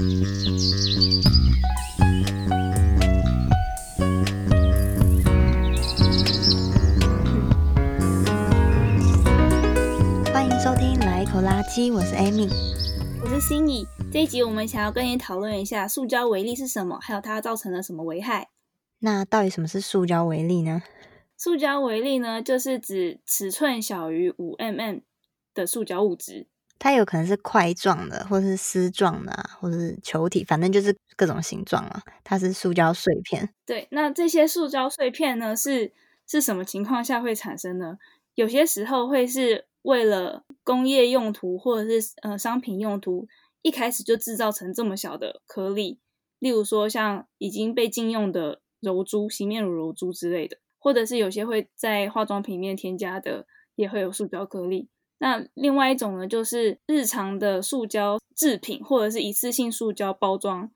欢迎收听《来一口垃圾》，我是 Amy，我是心怡。这一集我们想要跟你讨论一下塑胶微粒是什么，还有它造成了什么危害。那到底什么是塑胶微粒呢？塑胶微粒呢，就是指尺寸小于五 mm 的塑胶物质。它有可能是块状的，或是丝状的，或者是球体，反正就是各种形状啊。它是塑胶碎片。对，那这些塑胶碎片呢，是是什么情况下会产生呢？有些时候会是为了工业用途，或者是呃商品用途，一开始就制造成这么小的颗粒。例如说，像已经被禁用的柔珠、洗面乳柔珠之类的。或者是有些会在化妆品里面添加的，也会有塑胶颗粒。那另外一种呢，就是日常的塑胶制品，或者是一次性塑胶包装，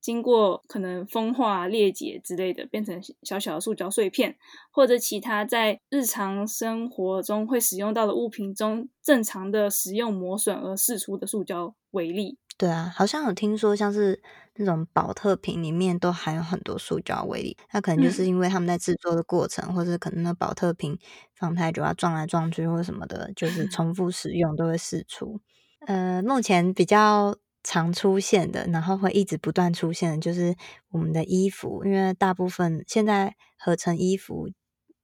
经过可能风化、裂解之类的，变成小小的塑胶碎片，或者其他在日常生活中会使用到的物品中，正常的使用磨损而释出的塑胶为例。对啊，好像有听说，像是那种保特瓶里面都含有很多塑胶微粒，那可能就是因为他们在制作的过程，嗯、或者可能那保特瓶放太久啊，撞来撞去或什么的，就是 重复使用都会释出。呃，目前比较常出现的，然后会一直不断出现的，就是我们的衣服，因为大部分现在合成衣服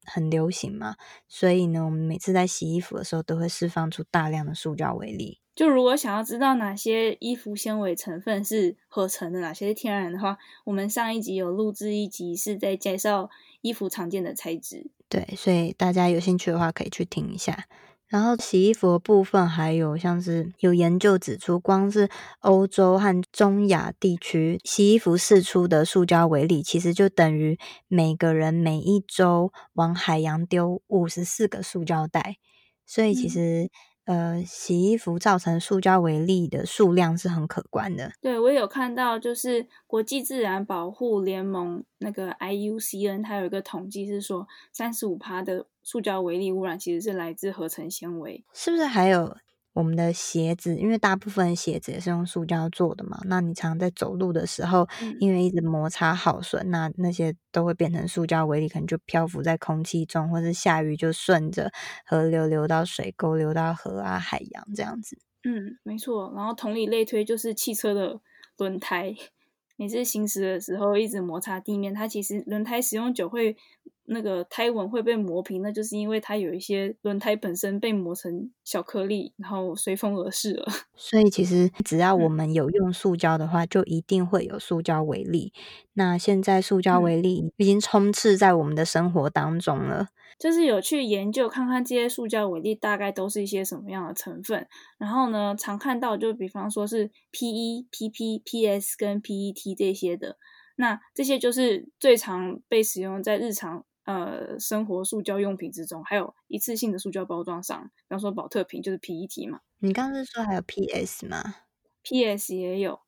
很流行嘛，所以呢，我们每次在洗衣服的时候都会释放出大量的塑胶微粒。就如果想要知道哪些衣服纤维成分是合成的，哪些是天然的话，我们上一集有录制一集是在介绍衣服常见的材质。对，所以大家有兴趣的话可以去听一下。然后洗衣服的部分，还有像是有研究指出，光是欧洲和中亚地区洗衣服释出的塑胶微粒，其实就等于每个人每一周往海洋丢五十四个塑胶袋。所以其实。嗯呃，洗衣服造成塑胶微粒的数量是很可观的。对，我有看到，就是国际自然保护联盟那个 IUCN，它有一个统计是说，三十五趴的塑胶微粒污染其实是来自合成纤维。是不是还有？我们的鞋子，因为大部分鞋子也是用塑胶做的嘛，那你常常在走路的时候，因为一直摩擦耗损，嗯、那那些都会变成塑胶微粒，可能就漂浮在空气中，或是下雨就顺着河流流到水沟，流到河啊、海洋这样子。嗯，没错。然后同理类推，就是汽车的轮胎，每次行驶的时候一直摩擦地面，它其实轮胎使用久会。那个胎纹会被磨平，那就是因为它有一些轮胎本身被磨成小颗粒，然后随风而逝了。所以其实只要我们有用塑胶的话，嗯、就一定会有塑胶微粒。那现在塑胶微粒已经充斥在我们的生活当中了。就是有去研究看看这些塑胶微粒大概都是一些什么样的成分，然后呢，常看到就比方说是 PE、PP、PS 跟 PET 这些的。那这些就是最常被使用在日常。呃，生活塑胶用品之中，还有一次性的塑胶包装上，比方说保特瓶就是 PET 嘛。你刚刚是说还有 PS 吗？PS 也有。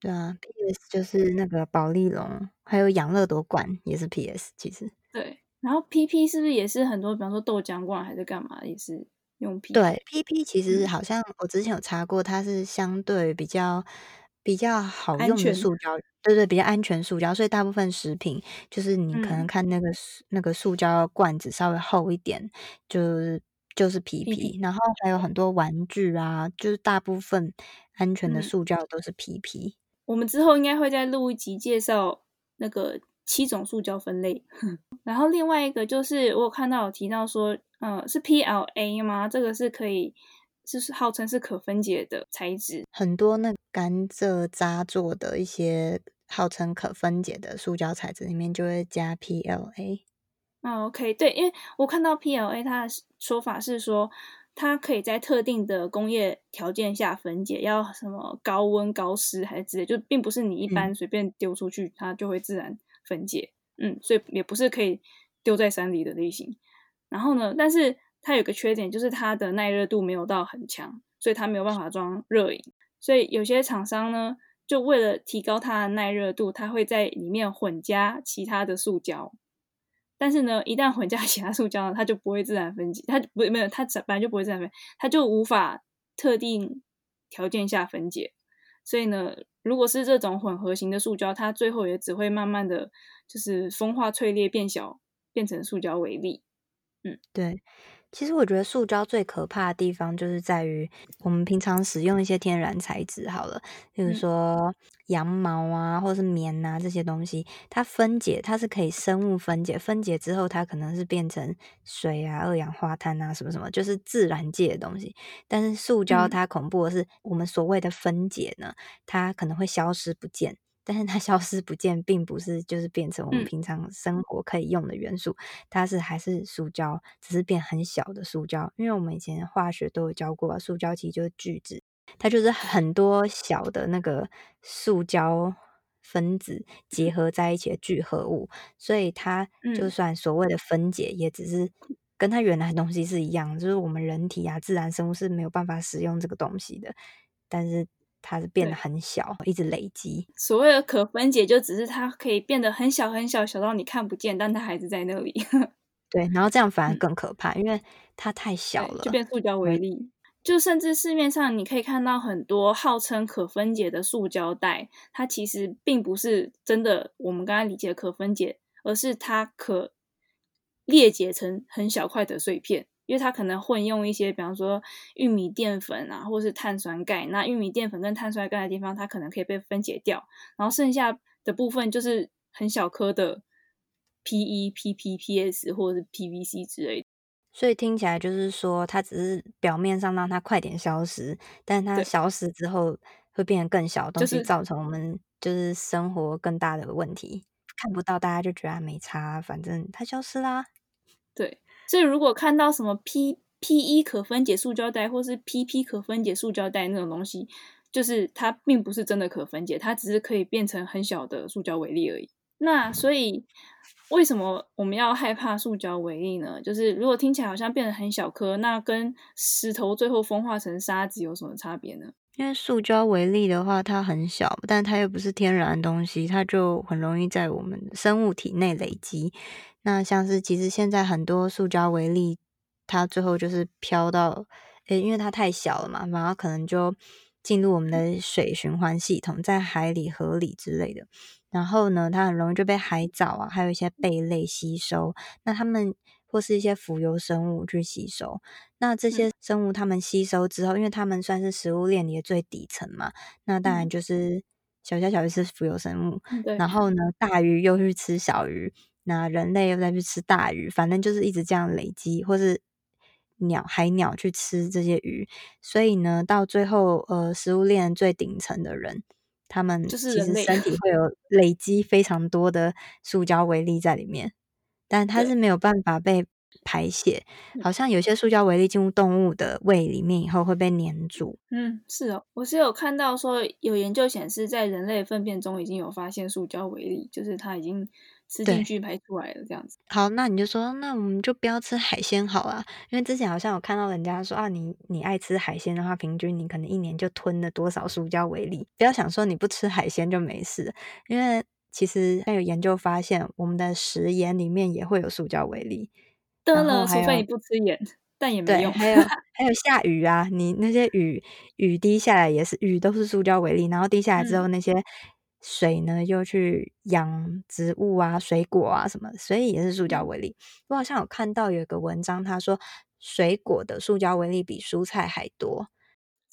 对啊，PS 就是那个保丽龙，还有养乐多罐也是 PS，其实。对，然后 PP 是不是也是很多，比方说豆浆罐还是干嘛，也是用 PP？对，PP 其实好像我之前有查过，它是相对比较。比较好用的塑胶，对对，比较安全塑胶，所以大部分食品就是你可能看那个、嗯、那个塑胶罐子稍微厚一点，就是就是皮皮然后还有很多玩具啊，就是大部分安全的塑胶都是皮皮。嗯、我们之后应该会再录一集介绍那个七种塑胶分类，然后另外一个就是我有看到有提到说，呃，是 PLA 吗？这个是可以。就是号称是可分解的材质，很多那甘蔗渣做的一些号称可分解的塑胶材质里面就会加 PLA。哦，OK，对，因为我看到 PLA 它的说法是说，它可以在特定的工业条件下分解，要什么高温、高湿还是之类，就并不是你一般随便丢出去，嗯、它就会自然分解。嗯，所以也不是可以丢在山里的类型。然后呢，但是。它有个缺点，就是它的耐热度没有到很强，所以它没有办法装热饮。所以有些厂商呢，就为了提高它的耐热度，它会在里面混加其他的塑胶。但是呢，一旦混加 其他塑胶，它就不会自然分解，它不没有它本来就不会自然分解，它就无法特定条件下分解。所以呢，如果是这种混合型的塑胶，它最后也只会慢慢的就是风化脆裂变小，变成塑胶微粒。嗯，对。其实我觉得塑胶最可怕的地方就是在于我们平常使用一些天然材质，好了，比如说羊毛啊，或者是棉啊这些东西，它分解它是可以生物分解，分解之后它可能是变成水啊、二氧化碳啊什么什么，就是自然界的东西。但是塑胶它恐怖的是，我们所谓的分解呢，它可能会消失不见。但是它消失不见，并不是就是变成我们平常生活可以用的元素，嗯、它是还是塑胶，只是变很小的塑胶。因为我们以前化学都有教过，塑胶其实就是聚酯，它就是很多小的那个塑胶分子结合在一起的聚合物，所以它就算所谓的分解，也只是跟它原来的东西是一样，就是我们人体啊、自然生物是没有办法使用这个东西的，但是。它是变得很小，一直累积。所谓的可分解，就只是它可以变得很小很小，小到你看不见，但它还是在那里。对，然后这样反而更可怕，嗯、因为它太小了，就变塑胶为例。就甚至市面上你可以看到很多号称可分解的塑胶袋，它其实并不是真的我们刚才理解的可分解，而是它可裂解成很小块的碎片。因为它可能混用一些，比方说玉米淀粉啊，或是碳酸钙。那玉米淀粉跟碳酸钙的地方，它可能可以被分解掉，然后剩下的部分就是很小颗的 PE、PP、PS 或者是 PVC 之类的。所以听起来就是说，它只是表面上让它快点消失，但它消失之后会变得更小的东西，造成我们就是生活更大的问题。就是、看不到，大家就觉得没差，反正它消失啦。对。所以，如果看到什么 P P E 可分解塑胶袋，或是 P P 可分解塑胶袋那种东西，就是它并不是真的可分解，它只是可以变成很小的塑胶微粒而已。那所以，为什么我们要害怕塑胶微粒呢？就是如果听起来好像变得很小颗，那跟石头最后风化成沙子有什么差别呢？因为塑胶微粒的话，它很小，但它又不是天然的东西，它就很容易在我们生物体内累积。那像是其实现在很多塑胶微粒，它最后就是飘到，诶，因为它太小了嘛，然后可能就进入我们的水循环系统，在海里、河里之类的。然后呢，它很容易就被海藻啊，还有一些贝类吸收。那它们或是一些浮游生物去吸收。那这些生物它们吸收之后，因为它们算是食物链里的最底层嘛，那当然就是小虾小鱼是浮游生物，然。后呢，大鱼又去吃小鱼。那人类又再去吃大鱼，反正就是一直这样累积，或是鸟海鸟去吃这些鱼，所以呢，到最后，呃，食物链最顶层的人，他们其实身体会有累积非常多的塑胶微粒在里面，但它是没有办法被排泄，好像有些塑胶微粒进入动物的胃里面以后会被粘住。嗯，是哦，我是有看到说有研究显示，在人类粪便中已经有发现塑胶微粒，就是它已经。吃进去排出来了，这样子。好，那你就说，那我们就不要吃海鲜好了，因为之前好像有看到人家说啊，你你爱吃海鲜的话，平均你可能一年就吞了多少塑胶微粒。不要想说你不吃海鲜就没事，因为其实还有研究发现，我们的食盐里面也会有塑胶微粒。得了，除非你不吃盐，但也没用。还有 还有下雨啊，你那些雨雨滴下来也是雨都是塑胶微粒，然后滴下来之后那些。水呢，又去养植物啊、水果啊什么，所以也是塑胶微粒。我好像有看到有一个文章，他说水果的塑胶微粒比蔬菜还多。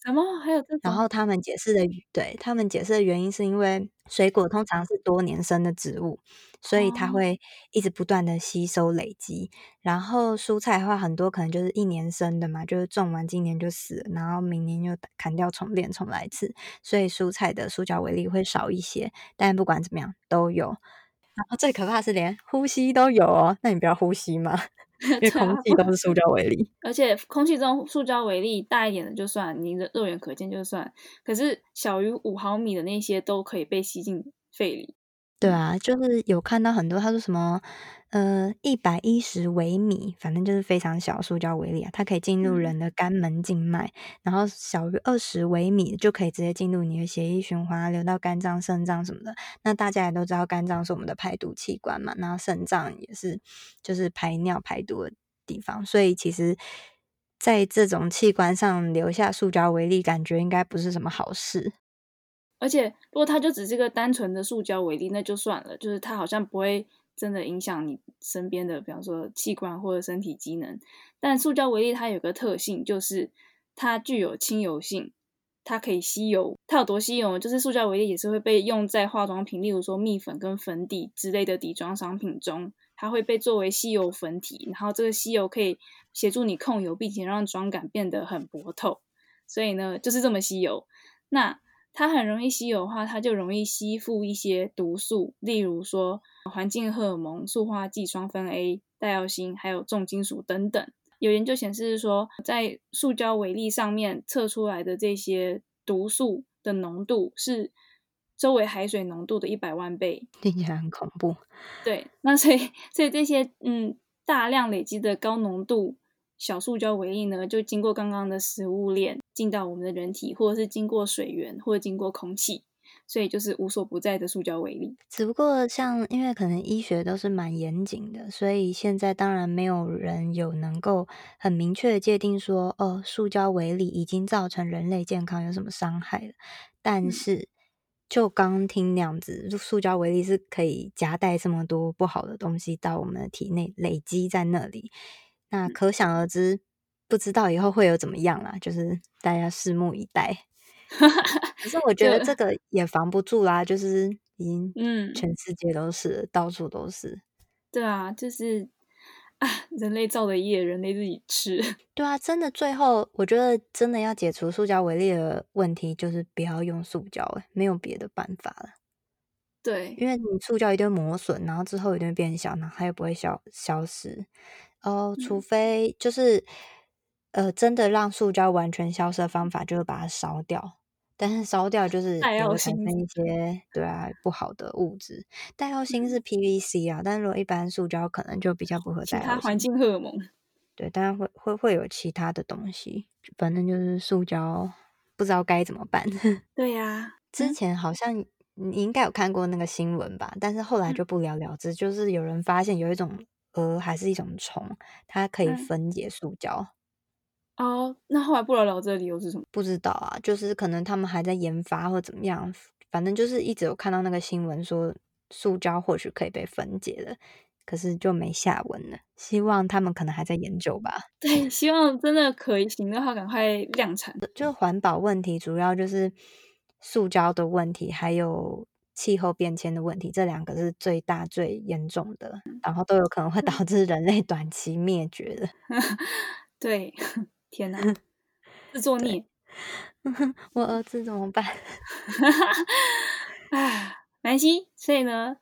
什么？还有这种？然后他们解释的，对，他们解释的原因是因为水果通常是多年生的植物，所以它会一直不断的吸收累积。哦。然后蔬菜的话，很多可能就是一年生的嘛，就是种完今年就死了，然后明年又砍掉重练重来一次，所以蔬菜的塑胶微粒会少一些。但不管怎么样都有。然后最可怕的是连呼吸都有哦，那你不要呼吸吗？因为空气都是塑胶微粒，而且空气中塑胶微粒大一点的就算，你的肉眼可见就算，可是小于五毫米的那些都可以被吸进肺里。对啊，就是有看到很多，他说什么，呃，一百一十微米，反正就是非常小塑胶微粒啊，它可以进入人的肝门静脉，嗯、然后小于二十微米就可以直接进入你的血液循环，流到肝脏、肾脏什么的。那大家也都知道，肝脏是我们的排毒器官嘛，然后肾脏也是，就是排尿排毒的地方，所以其实，在这种器官上留下塑胶微粒，感觉应该不是什么好事。而且如果它就只是个单纯的塑胶微粒，那就算了，就是它好像不会真的影响你身边的，比方说器官或者身体机能。但塑胶微粒它有个特性，就是它具有亲油性。它可以吸油，它有多吸油？就是塑胶微粒也是会被用在化妆品，例如说蜜粉跟粉底之类的底妆商品中，它会被作为吸油粉体，然后这个吸油可以协助你控油，并且让妆感变得很薄透。所以呢，就是这么吸油。那它很容易稀有的话，它就容易吸附一些毒素，例如说环境荷尔蒙、塑化剂、双酚 A、戴奥辛，还有重金属等等。有研究显示说，在塑胶微粒上面测出来的这些毒素的浓度是周围海水浓度的一百万倍，听起来很恐怖。对，那所以所以这些嗯大量累积的高浓度小塑胶微粒呢，就经过刚刚的食物链进到我们的人体，或者是经过水源，或者经过空气。所以就是无所不在的塑胶微粒，只不过像因为可能医学都是蛮严谨的，所以现在当然没有人有能够很明确的界定说，哦，塑胶微粒已经造成人类健康有什么伤害了。但是就刚听那样子，塑胶微粒是可以夹带这么多不好的东西到我们的体内累积在那里，那可想而知，不知道以后会有怎么样啦，就是大家拭目以待。可是我觉得这个也防不住啦，就是已经，嗯，全世界都是，到处都是。对啊，就是啊，人类造的业，人类自己吃。对啊，真的，最后我觉得真的要解除塑胶为例的问题，就是不要用塑胶，欸，没有别的办法了。对，因为你塑胶一定磨损，然后之后一定变小，然后它又不会消消失。哦，除非就是，嗯、呃，真的让塑胶完全消失的方法，就是把它烧掉。但是烧掉就是也会产生一些对啊不好的物质。代号星是 PVC 啊，但是如果一般塑胶可能就比较不合。其他环境荷尔蒙。对，当然会会会有其他的东西，反正就是塑胶不知道该怎么办。对呀、啊，之前好像你应该有看过那个新闻吧？但是后来就不了了之，就是有人发现有一种蛾还是一种虫，它可以分解塑胶。哦，oh, 那后来不了了之的理由是什么？不知道啊，就是可能他们还在研发或怎么样，反正就是一直有看到那个新闻说塑胶或许可以被分解的，可是就没下文了。希望他们可能还在研究吧。对，希望真的可以行的话，赶快量产。就环保问题，主要就是塑胶的问题，还有气候变迁的问题，这两个是最大最严重的，然后都有可能会导致人类短期灭绝的。对。天呐，自作孽！我儿子怎么办？唉，南希，所以呢，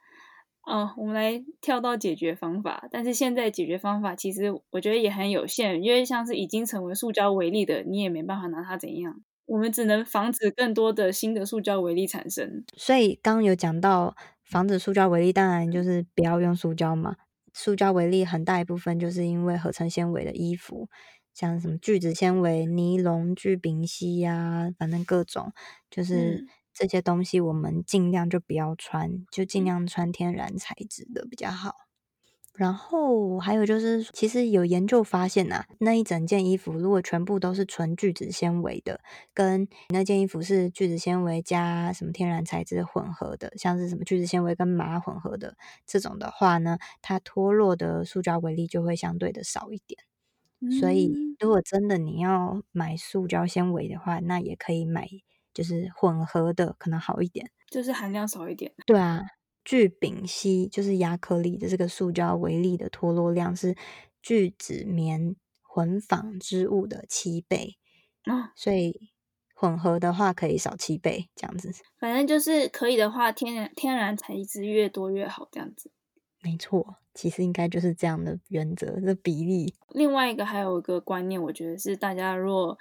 哦，我们来跳到解决方法。但是现在解决方法其实我觉得也很有限，因为像是已经成为塑胶为例的，你也没办法拿它怎样。我们只能防止更多的新的塑胶微粒产生。所以刚刚有讲到防止塑胶微粒，当然就是不要用塑胶嘛。塑胶微粒很大一部分就是因为合成纤维的衣服。像什么聚酯纤维、尼龙、聚丙烯呀，反正各种就是这些东西，我们尽量就不要穿，就尽量穿天然材质的比较好。然后还有就是，其实有研究发现呐，那一整件衣服如果全部都是纯聚酯纤维的，跟那件衣服是聚酯纤维加什么天然材质混合的，像是什么聚酯纤维跟麻混合的这种的话呢，它脱落的塑胶微粒就会相对的少一点。所以，如果真的你要买塑胶纤维的话，那也可以买，就是混合的，可能好一点，就是含量少一点。对啊，聚丙烯就是亚克力的这个塑胶微粒的脱落量是聚酯棉混纺织物的七倍啊，所以混合的话可以少七倍这样子。反正就是可以的话，天然天然材质越多越好，这样子。没错，其实应该就是这样的原则，这比例。另外一个还有一个观念，我觉得是大家如果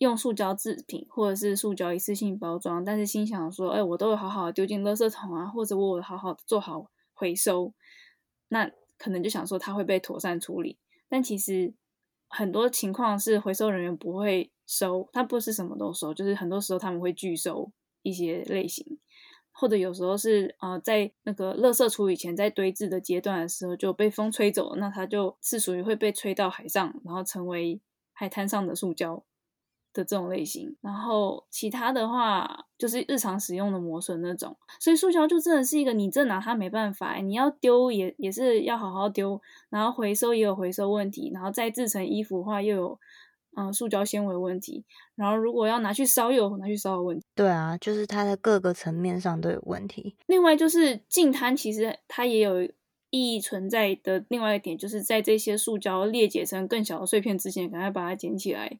用塑胶制品或者是塑胶一次性包装，但是心想说，哎，我都有好好丢进垃圾桶啊，或者我有好好做好回收，那可能就想说它会被妥善处理。但其实很多情况是回收人员不会收，他不是什么都收，就是很多时候他们会拒收一些类型。或者有时候是呃，在那个垃圾处理前，在堆置的阶段的时候就被风吹走，那它就是属于会被吹到海上，然后成为海滩上的塑胶。的这种类型，然后其他的话就是日常使用的磨损那种，所以塑胶就真的是一个你这拿它没办法，你要丢也也是要好好丢，然后回收也有回收问题，然后再制成衣服的话又有嗯塑胶纤维问题，然后如果要拿去烧又有拿去烧的问题。对啊，就是它的各个层面上都有问题。另外就是净滩，其实它也有意义存在的另外一点，就是在这些塑胶裂解成更小的碎片之前，赶快把它捡起来。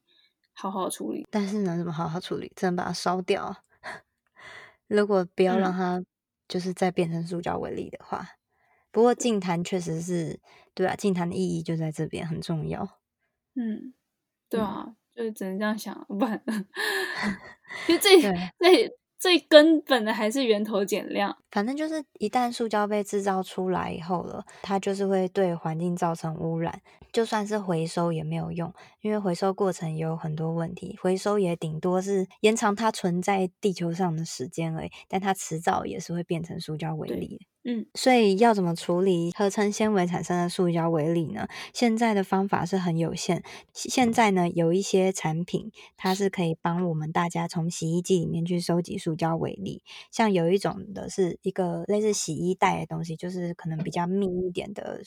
好好处理，但是能怎么好好处理？只能把它烧掉。如果不要让它就是再变成塑胶为例的话，嗯、不过净坛确实是对啊，净坛的意义就在这边很重要。嗯，对啊，嗯、就是只能这样想，不然其实最最最根本的还是源头减量。反正就是一旦塑胶被制造出来以后了，它就是会对环境造成污染。就算是回收也没有用，因为回收过程也有很多问题。回收也顶多是延长它存在地球上的时间而已，但它迟早也是会变成塑胶微粒。嗯，所以要怎么处理合成纤维产生的塑胶微粒呢？现在的方法是很有限。现在呢，有一些产品它是可以帮我们大家从洗衣机里面去收集塑胶微粒，像有一种的是一个类似洗衣袋的东西，就是可能比较密一点的。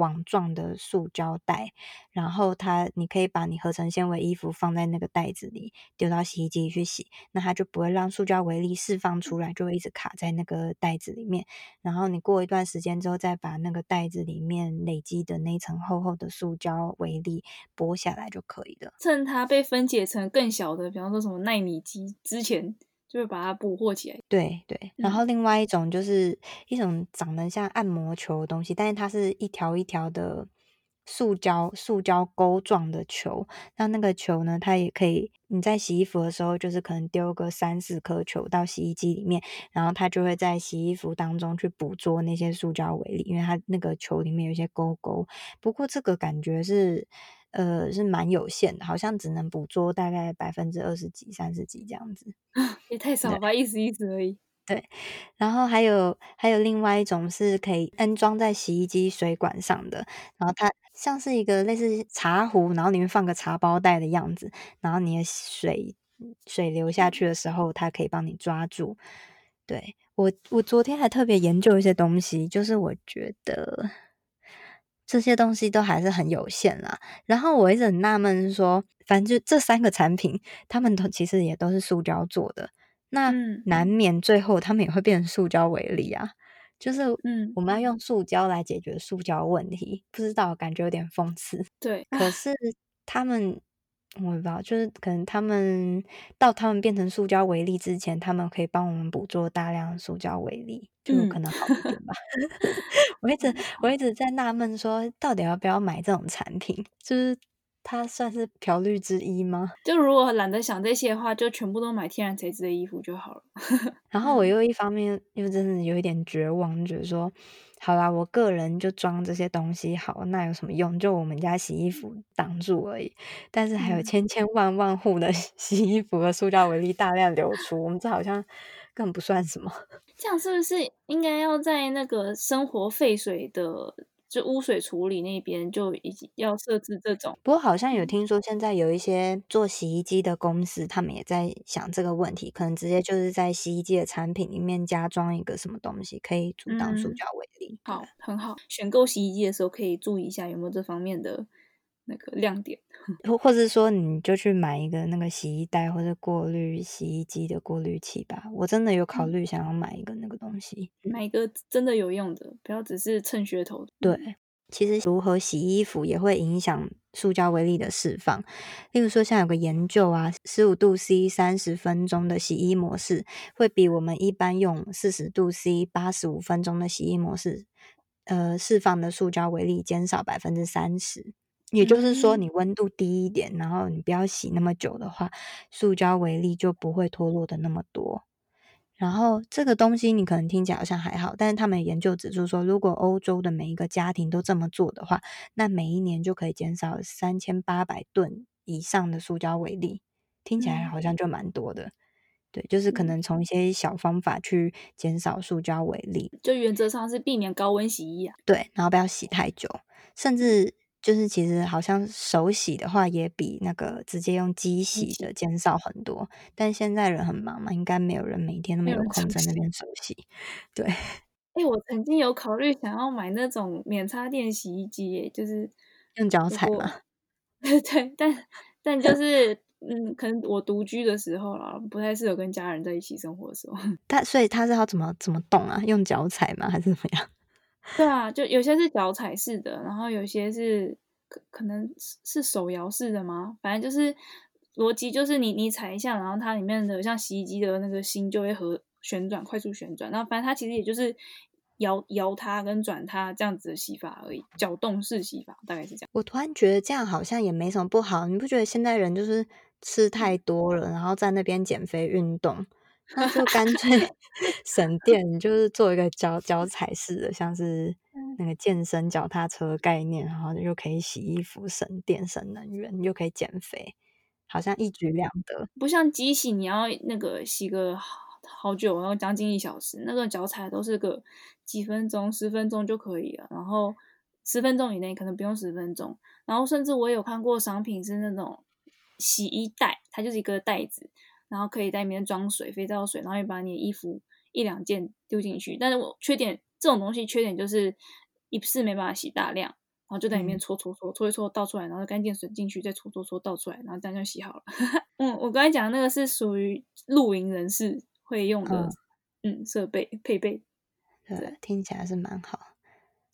网状的塑胶袋，然后它你可以把你合成纤维衣服放在那个袋子里，丢到洗衣机里去洗，那它就不会让塑胶微粒释放出来，就会一直卡在那个袋子里面。然后你过一段时间之后，再把那个袋子里面累积的那层厚厚的塑胶微粒剥下来就可以了。趁它被分解成更小的，比方说什么奈米级之前。就会把它捕获起来。对对，然后另外一种就是一种长得像按摩球的东西，但是它是一条一条的塑胶塑胶钩状的球。那那个球呢，它也可以你在洗衣服的时候，就是可能丢个三四颗球到洗衣机里面，然后它就会在洗衣服当中去捕捉那些塑胶微粒，因为它那个球里面有一些钩钩。不过这个感觉是。呃，是蛮有限的，好像只能捕捉大概百分之二十几、三十几这样子，也太少了吧，意思意思而已。对，然后还有还有另外一种是可以安装在洗衣机水管上的，然后它像是一个类似茶壶，然后里面放个茶包袋的样子，然后你的水水流下去的时候，它可以帮你抓住。对，我，我昨天还特别研究一些东西，就是我觉得。这些东西都还是很有限啦，然后我一直很纳闷，说，反正就这三个产品，他们都其实也都是塑胶做的，那难免最后他们也会变成塑胶为例啊，就是嗯，我们要用塑胶来解决塑胶问题，不知道感觉有点讽刺，对，可是他们。我也不知道，就是可能他们到他们变成塑胶微粒之前，他们可以帮我们捕捉大量塑胶微粒，就可能好一点吧。嗯、我一直我一直在纳闷，说到底要不要买这种产品？就是它算是漂绿之一吗？就如果懒得想这些的话，就全部都买天然材质的衣服就好了。然后我又一方面又真的有一点绝望，觉得说。好啦，我个人就装这些东西好，那有什么用？就我们家洗衣服挡住而已。但是还有千千万万户的 洗衣服和塑料微粒大量流出，我们这好像根本不算什么。这样是不是应该要在那个生活废水的？就污水处理那边就已经要设置这种，不过好像有听说现在有一些做洗衣机的公司，他们也在想这个问题，可能直接就是在洗衣机的产品里面加装一个什么东西，可以阻挡塑胶微粒。好，很好。选购洗衣机的时候可以注意一下有没有这方面的。那个亮点，或或者说你就去买一个那个洗衣袋或者过滤洗衣机的过滤器吧。我真的有考虑想要买一个那个东西，买一个真的有用的，不要只是蹭噱头。对，其实如何洗衣服也会影响塑胶微粒的释放。例如说，像有个研究啊，十五度 C 三十分钟的洗衣模式，会比我们一般用四十度 C 八十五分钟的洗衣模式，呃，释放的塑胶微粒减少百分之三十。也就是说，你温度低一点，然后你不要洗那么久的话，塑胶微粒就不会脱落的那么多。然后这个东西你可能听起来好像还好，但是他们研究指出说，如果欧洲的每一个家庭都这么做的话，那每一年就可以减少三千八百吨以上的塑胶微粒。听起来好像就蛮多的。对，就是可能从一些小方法去减少塑胶微粒。就原则上是避免高温洗衣啊。对，然后不要洗太久，甚至。就是其实好像手洗的话，也比那个直接用机洗的减少很多。但现在人很忙嘛，应该没有人每天都没有空在那边手洗。对，哎、欸，我曾经有考虑想要买那种免插电洗衣机，就是用脚踩嘛。对对，但但就是嗯，可能我独居的时候啦，不太适合跟家人在一起生活的时候。但所以他是要怎么怎么动啊？用脚踩吗？还是怎么样？对啊，就有些是脚踩式的，然后有些是可可能是手摇式的吗？反正就是逻辑就是你你踩一下，然后它里面的像洗衣机的那个芯就会和旋转，快速旋转。然后反正它其实也就是摇摇它跟转它这样子的洗法而已，搅动式洗法大概是这样。我突然觉得这样好像也没什么不好，你不觉得现在人就是吃太多了，然后在那边减肥运动？那就 干脆 省电，就是做一个脚脚踩式的，像是那个健身脚踏车概念，然后又可以洗衣服、省电、省能源，又可以减肥，好像一举两得。不像机洗，你要那个洗个好久，然后将近一小时，那个脚踩都是个几分钟、十分钟就可以了，然后十分钟以内可能不用十分钟，然后甚至我有看过商品是那种洗衣袋，它就是一个袋子。然后可以在里面装水，肥皂水，然后也把你的衣服一两件丢进去。但是我缺点，这种东西缺点就是一次没办法洗大量，然后就在里面搓搓搓搓一搓倒出来，然后干净水进去再搓搓搓倒出来，然后这样就洗好了。嗯，我刚才讲的那个是属于露营人士会用的，嗯，嗯，设备配备。对，听起来是蛮好。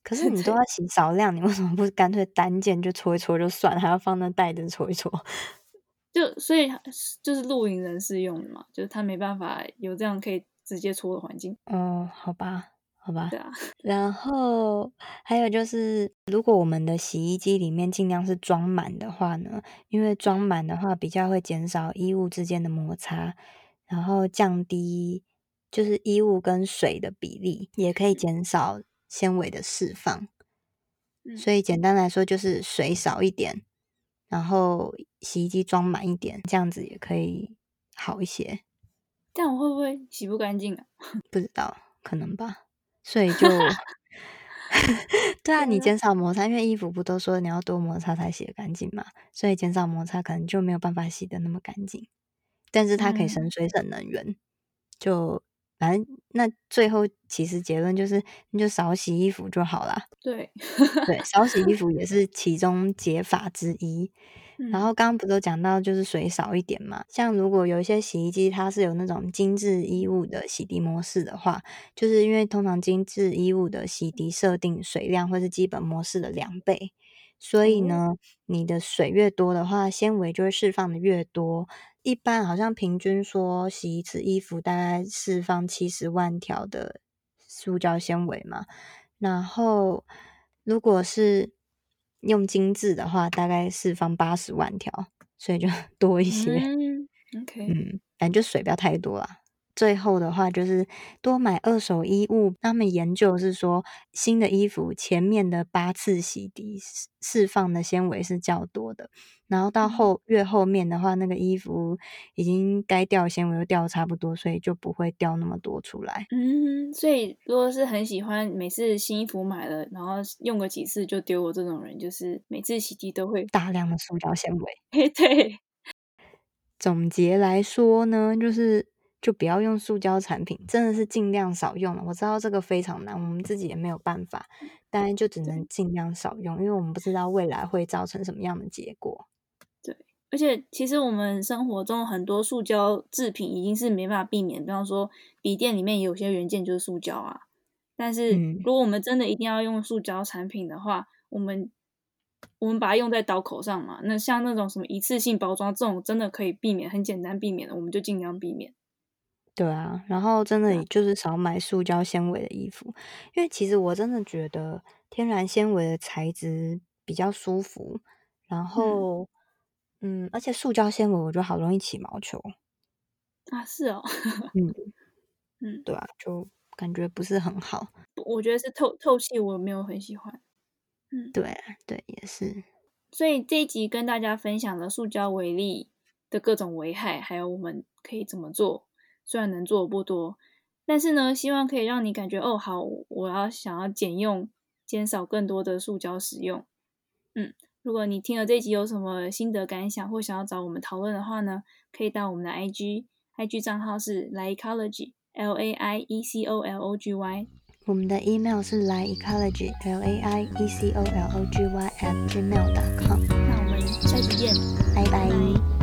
可是 你都要洗少量，你为什么不干脆单件就搓一搓就算，还要放那袋子搓一搓？就所以就是露营人士用的嘛，就是他没办法有这样可以直接搓的环境。哦，好吧，好吧。对啊。然后还有就是，如果我们的洗衣机里面尽量是装满的话呢，因为装满的话比较会减少衣物之间的摩擦，然后降低就是衣物跟水的比例，也可以减少纤维的释放。嗯。所以简单来说，就是水少一点。然后洗衣机装满一点，这样子也可以好一些。这样我会不会洗不干净啊？不知道，可能吧。所以就，对啊，你减少摩擦，因为衣服不都说你要多摩擦才洗得干净嘛？所以减少摩擦可能就没有办法洗得那么干净。但是它可以省水省能源，嗯、就。反正那最后其实结论就是，你就少洗衣服就好啦。对对，少洗衣服也是其中解法之一。嗯、然后刚刚不都讲到，就是水少一点嘛。像如果有一些洗衣机，它是有那种精致衣物的洗涤模式的话，就是因为通常精致衣物的洗涤设定水量会是基本模式的两倍，所以呢，嗯、你的水越多的话，纤维就会释放的越多。一般好像平均说洗一次衣服大概释放七十万条的塑胶纤维嘛，然后如果是用精致的话，大概释放八十万条，所以就 多一些。嗯，OK，嗯，反正就水不要太多啦。最后的话就是多买二手衣物。他们研究是说，新的衣服前面的八次洗涤释放的纤维是较多的，然后到后越后面的话，那个衣服已经该掉纤维又掉差不多，所以就不会掉那么多出来。嗯，所以如果是很喜欢每次新衣服买了，然后用个几次就丢我这种人，就是每次洗涤都会大量的塑胶纤维。对，总结来说呢，就是。就不要用塑胶产品，真的是尽量少用了。我知道这个非常难，我们自己也没有办法，但是就只能尽量少用，因为我们不知道未来会造成什么样的结果。对，而且其实我们生活中很多塑胶制品已经是没办法避免，比方说笔电里面有些元件就是塑胶啊。但是如果我们真的一定要用塑胶产品的话，嗯、我们我们把它用在刀口上嘛。那像那种什么一次性包装这种，真的可以避免，很简单避免的，我们就尽量避免。对啊，然后真的就是少买塑胶纤维的衣服，因为其实我真的觉得天然纤维的材质比较舒服，然后嗯，嗯，而且塑胶纤维我觉得好容易起毛球。啊，是哦，嗯嗯，对啊，就感觉不是很好，我觉得是透透气，我没有很喜欢，嗯，对啊，对，也是，所以这一集跟大家分享了塑胶微粒的各种危害，还有我们可以怎么做。虽然能做的不多，但是呢，希望可以让你感觉哦，好，我要想要减用，减少更多的塑胶使用。嗯，如果你听了这集有什么心得感想，或想要找我们讨论的话呢，可以到我们的 IG，IG 账号是 Laiecology，L A I E C O L O G Y。我们的 email 是 Laiecology，L A I E C O L O G Y at gmail dot com。那我们下期见，拜拜。